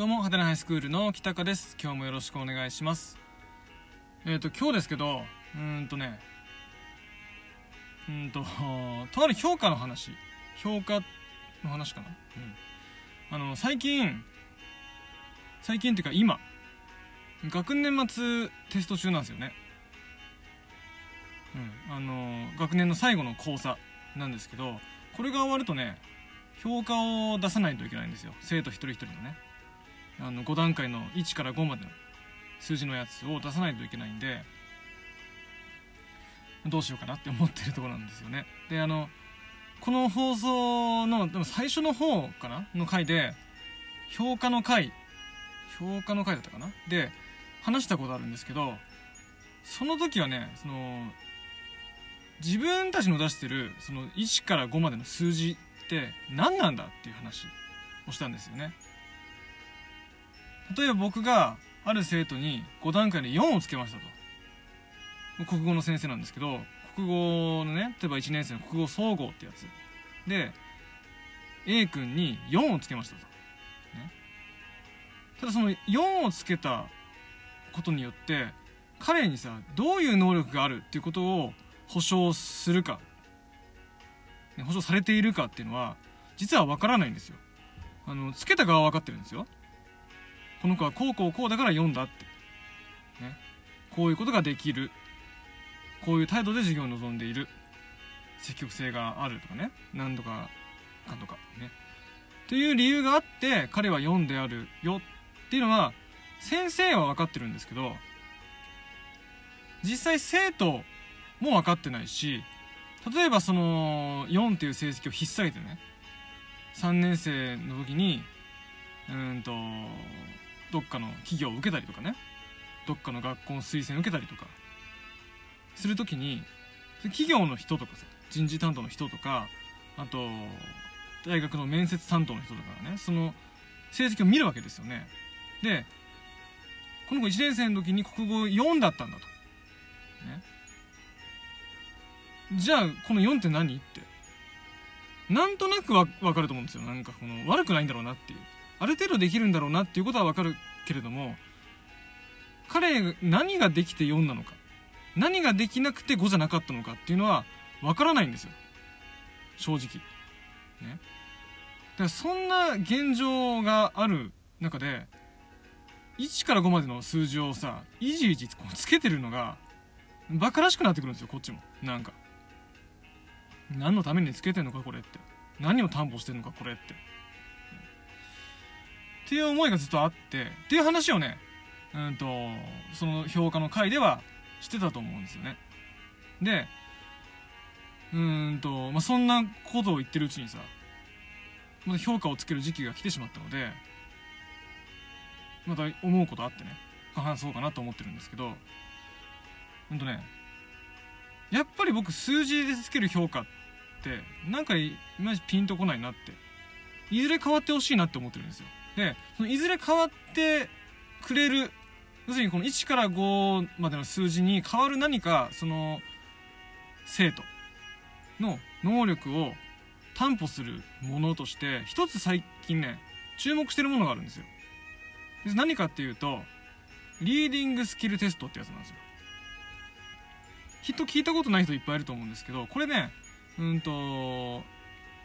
どうも、ハテナハイスクールの北香です。今日もよろしくお願いします。えっ、と、今日ですけど、うーんとね、うーんと、とある評価の話、評価の話かな。うん。あの、最近、最近っていうか今、学年末テスト中なんですよね。うん。あの、学年の最後の講座なんですけど、これが終わるとね、評価を出さないといけないんですよ。生徒一人一人のね。あの5段階の1から5までの数字のやつを出さないといけないんでどうしようかなって思ってるところなんですよね。であのこの放送のでも最初の方かなの回で評価の回評価の回だったかな？で話したことあるんですけどその時はねその自分たちの出してるその1から5までの数字って何なんだっていう話をしたんですよね。例えば僕がある生徒に5段階で4をつけましたと。国語の先生なんですけど国語のね例えば1年生の国語総合ってやつ。で A 君に4をつけましたと、ね、ただその4をつけたことによって彼にさどういう能力があるっていうことを保証するか、保証されているかっていうのは実は分からないんですよ。あのつけた側は分かってるんですよ。この子はこうこうこうだから読んだって。ね。こういうことができる。こういう態度で授業に臨んでいる。積極性があるとかね。何度か、かとかね。という理由があって、彼は読んであるよっていうのは、先生は分かってるんですけど、実際生徒も分かってないし、例えばその、4っていう成績を引っ提げてね、3年生の時に、うんと、どっかの企業を受けたりとかね。どっかの学校の推薦を受けたりとか。するときに企業の人とかさ人事担当の人とかあと大学の面接担当の人とかがねその成績を見るわけですよね。でこの子1年生の時に国語4だったんだと。ね。じゃあこの4って何って。なんとなくわ分かると思うんですよ。なんかこの悪くないんだろうなっていう。ある程度できるんだろうなっていうことはわかるけれども彼何ができて4なのか何ができなくて5じゃなかったのかっていうのはわからないんですよ。正直。ね。だからそんな現状がある中で1から5までの数字をさいじいじつけてるのがバカらしくなってくるんですよこっちも。なんか。何のためにつけてんのかこれって。何を担保してんのかこれって。っていう思いがずっとあってっていう話をねうんとその評価の回ではしてたと思うんですよね。でうんと、まあ、そんなことを言ってるうちにさまた評価をつける時期が来てしまったのでまた思うことあってね話そうかなと思ってるんですけどうんとねやっぱり僕数字でつける評価ってなんかいまいちピンとこないなっていずれ変わってほしいなって思ってるんですよ。でそのいずれ変わってくれる要するにこの1から5までの数字に変わる何かその生徒の能力を担保するものとして一つ最近ね注目してるものがあるんですよ。で何かっていうとリーディングスキルテストってやつなんですよ。きっと聞いたことない人いっぱいいると思うんですけどこれねうんと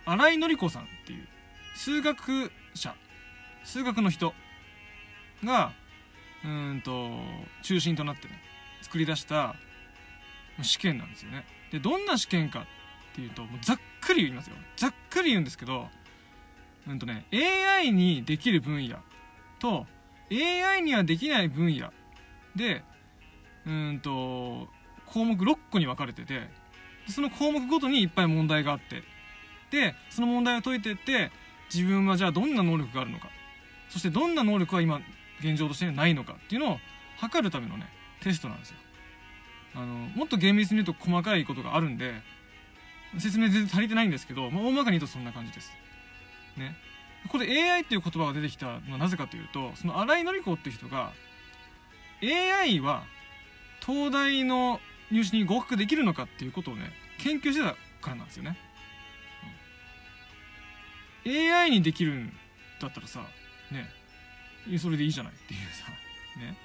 新井紀子さんっていう数学者数学の人がうんと中心となってね作り出した試験なんですよね。でどんな試験かっていうともうざっくり言いますよ。ざっくり言うんですけどうんとね AI にできる分野と AI にはできない分野でうんと項目6個に分かれててその項目ごとにいっぱい問題があってでその問題を解いてって自分はじゃあどんな能力があるのか。そしてどんな能力は今現状としてないのかっていうのを測るためのねテストなんですよ。あのもっと厳密に言うと細かいことがあるんで説明全然足りてないんですけど、まあ、大まかに言うとそんな感じです。ね。ここで AI っていう言葉が出てきたのはなぜかというとその新井紀子っていう人が AI は東大の入試に合格できるのかっていうことをね研究してたからなんですよね、うん、AI にできるんだったらさね。それでいいじゃないっていうさね。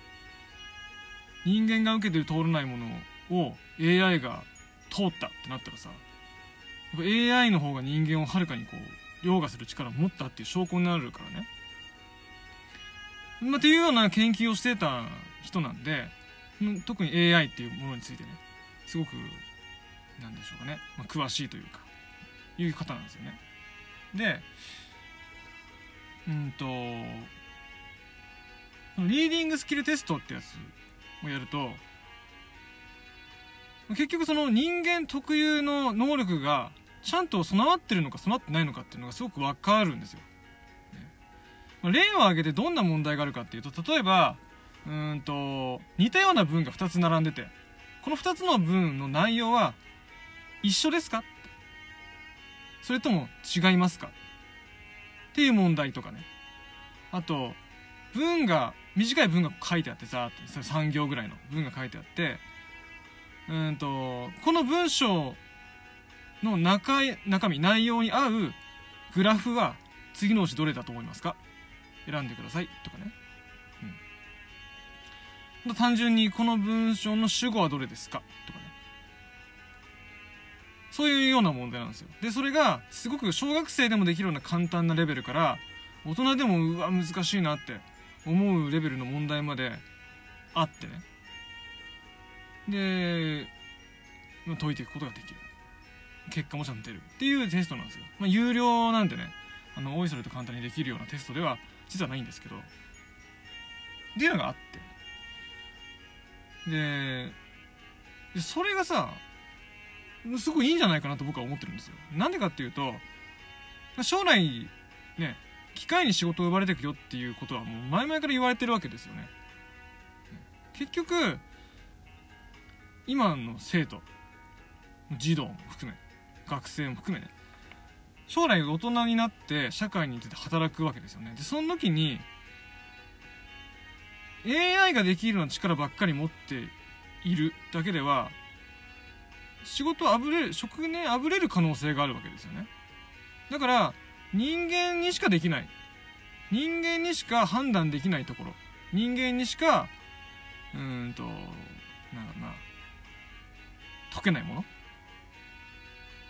人間が受けてる通らないものを AI が通ったってなったらさ AI の方が人間をはるかにこう凌駕する力を持ったっていう証拠になるからね。まあ、っていうような研究をしてた人なんで特に AI っていうものについてねすごくなんでしょうかね、まあ、詳しいというかいう方なんですよね。でうんとリーディングスキルテストってやつをやると結局その人間特有の能力がちゃんと備わってるのか備わってないのかっていうのがすごく分かるんですよ。例を挙げてどんな問題があるかっていうと例えばうんと似たような文が2つ並んでてこの2つの文の内容は一緒ですか？それとも違いますか？っていう問題とかね。あと文が短い文が書いてあってさ3行ぐらいの文が書いてあってうんとこの文章の中中身内容に合うグラフは次のうちどれだと思いますか？選んでくださいとかね、うん、単純にこの文章の主語はどれですか？とかね。そういうような問題なんですよ。でそれがすごく小学生でもできるような簡単なレベルから大人でもうわ難しいなって思うレベルの問題まであってね。でま解いていくことができる。結果もちゃんと出る。っていうテストなんですよ、まあ、有料なんでねあのおいそれと簡単にできるようなテストでは実はないんですけど。っていうのがあって。でそれがさすごいいいんじゃないかなと僕は思ってるんですよ。なんでかっていうと将来ね機械に仕事を奪われていくよっていうことはもう前々から言われてるわけですよね。結局今の生徒児童も含め学生も含めね将来大人になって社会に出て働くわけですよね。でその時に AI ができるような力ばっかり持っているだけでは仕事あぶれる職年あぶれる可能性があるわけですよね。だから人間にしかできない。人間にしか判断できないところ。人間にしかうんとなんだろうな。解けないもの。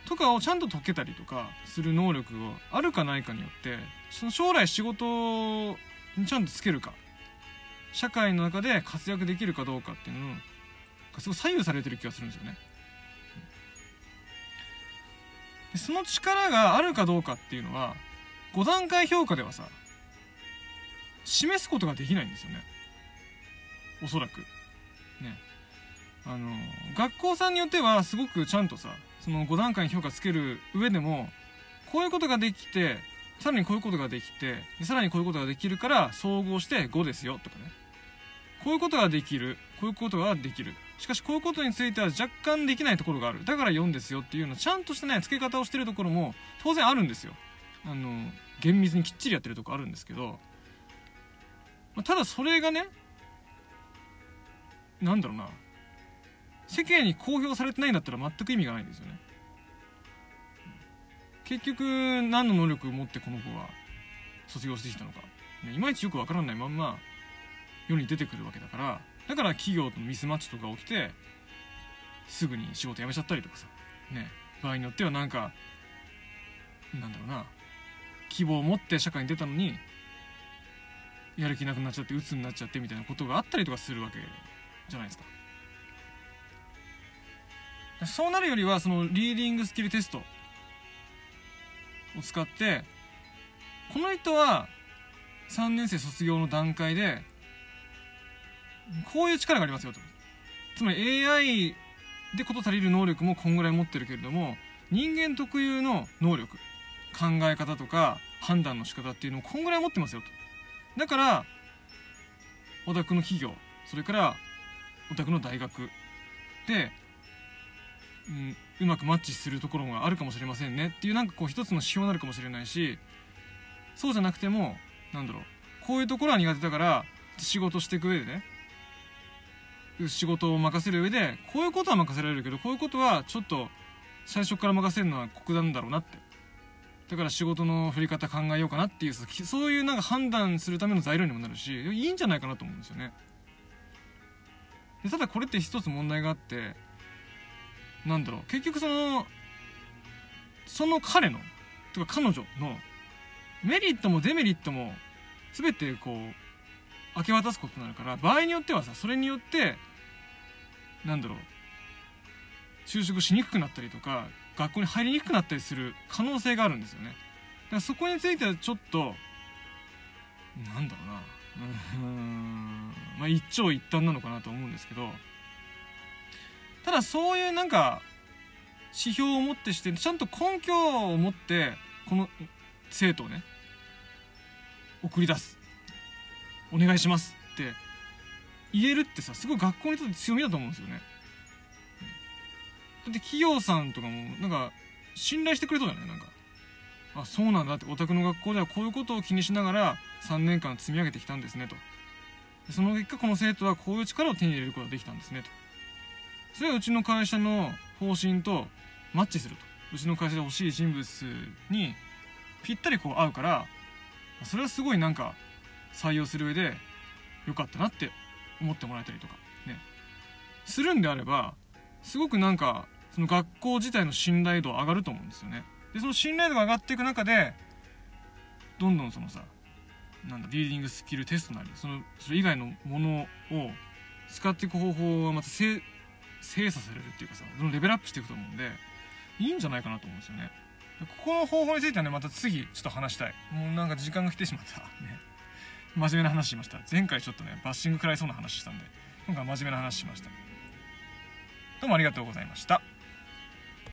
とかをちゃんと解けたりとかする能力があるかないかによってその将来仕事にちゃんとつけるか。社会の中で活躍できるかどうかっていうのがすごい左右されてる気がするんですよね。でその力があるかどうかっていうのは5段階評価ではさ示すことができないんですよね。おそらく。ね。あの学校さんによってはすごくちゃんとさその5段階に評価つける上でもこういうことができてさらにこういうことができてさらにこういうことができるから総合して5ですよとかね。こういうことができる。こういうことができる。しかしこういうことについては若干できないところがある。だから4ですよっていうのちゃんとしたね付け方をしてるところも当然あるんですよ。あの厳密にきっちりやってるとこあるんですけど。ただそれがねなんだろうな。世間に公表されてないんだったら全く意味がないんですよね。結局何の能力を持ってこの子は卒業してきたのか、いまいちよくわからないまんま世に出てくるわけだから。だから企業とのミスマッチとか起きてすぐに仕事辞めちゃったりとかさ。ね。場合によってはなんかなんだろうな。希望を持って社会に出たのにやる気なくなっちゃって鬱になっちゃってみたいなことがあったりとかするわけじゃないですか。そうなるよりはそのリーディングスキルテストを使ってこの人は3年生卒業の段階でこういう力がありますよと。つまり AI で事足りる能力もこんぐらい持ってるけれども人間特有の能力考え方とか判断の仕方っていうのをこんぐらい持ってますよと。だからお宅の企業それからお宅の大学でうん、うまくマッチするところがあるかもしれませんね。っていうなんかこう一つの指標になるかもしれないしそうじゃなくてもなんだろうこういうところは苦手だから仕事していく上でね仕事を任せる上でこういうことは任せられるけどこういうことはちょっと最初から任せるのは酷なんだろうなって。だから仕事の振り方考えようかなっていうそういうなんか判断するための材料にもなるしいいんじゃないかなと思うんですよね。でただこれって一つ問題があってなんだろう。結局そのその彼のとか彼女のメリットもデメリットも全てこう明け渡すことになるから場合によってはさそれによってなんだろう。就職しにくくなったりとか学校に入りにくくなったりする可能性があるんですよね。だからそこについてはちょっとなんだろうな。うん。まあ一長一短なのかなと思うんですけど。ただそういうなんか指標を持ってしてちゃんと根拠を持ってこの生徒をね送り出す。お願いしますって言えるってさすごい学校にとって強みだと思うんですよね。だって企業さんとかもなんか信頼してくれそうじゃない？なんかあそうなんだってお宅の学校ではこういうことを気にしながら3年間積み上げてきたんですねと。その結果この生徒はこういう力を手に入れることができたんですねと。それはうちの会社の方針とマッチすると。うちの会社で欲しい人物にぴったりこう合うからそれはすごいなんか採用する上で良かったなって思ってもらえたりとか。ね。するんであればすごくなんかその学校自体の信頼度上がると思うんですよね。でその信頼度が上がっていく中でどんどんそのさなんだリーディングスキルテストなりそのそれ以外のものを使っていく方法はまた精精査されるっていうかさどんどんレベルアップしていくと思うんでいいんじゃないかなと思うんですよね。ここの方法についてはねまた次ちょっと話したい。もうなんか時間が来てしまった。ね。真面目な話しました。前回ちょっとねバッシング食らいそうな話したんで今回真面目な話しました。どうもありがとうございました。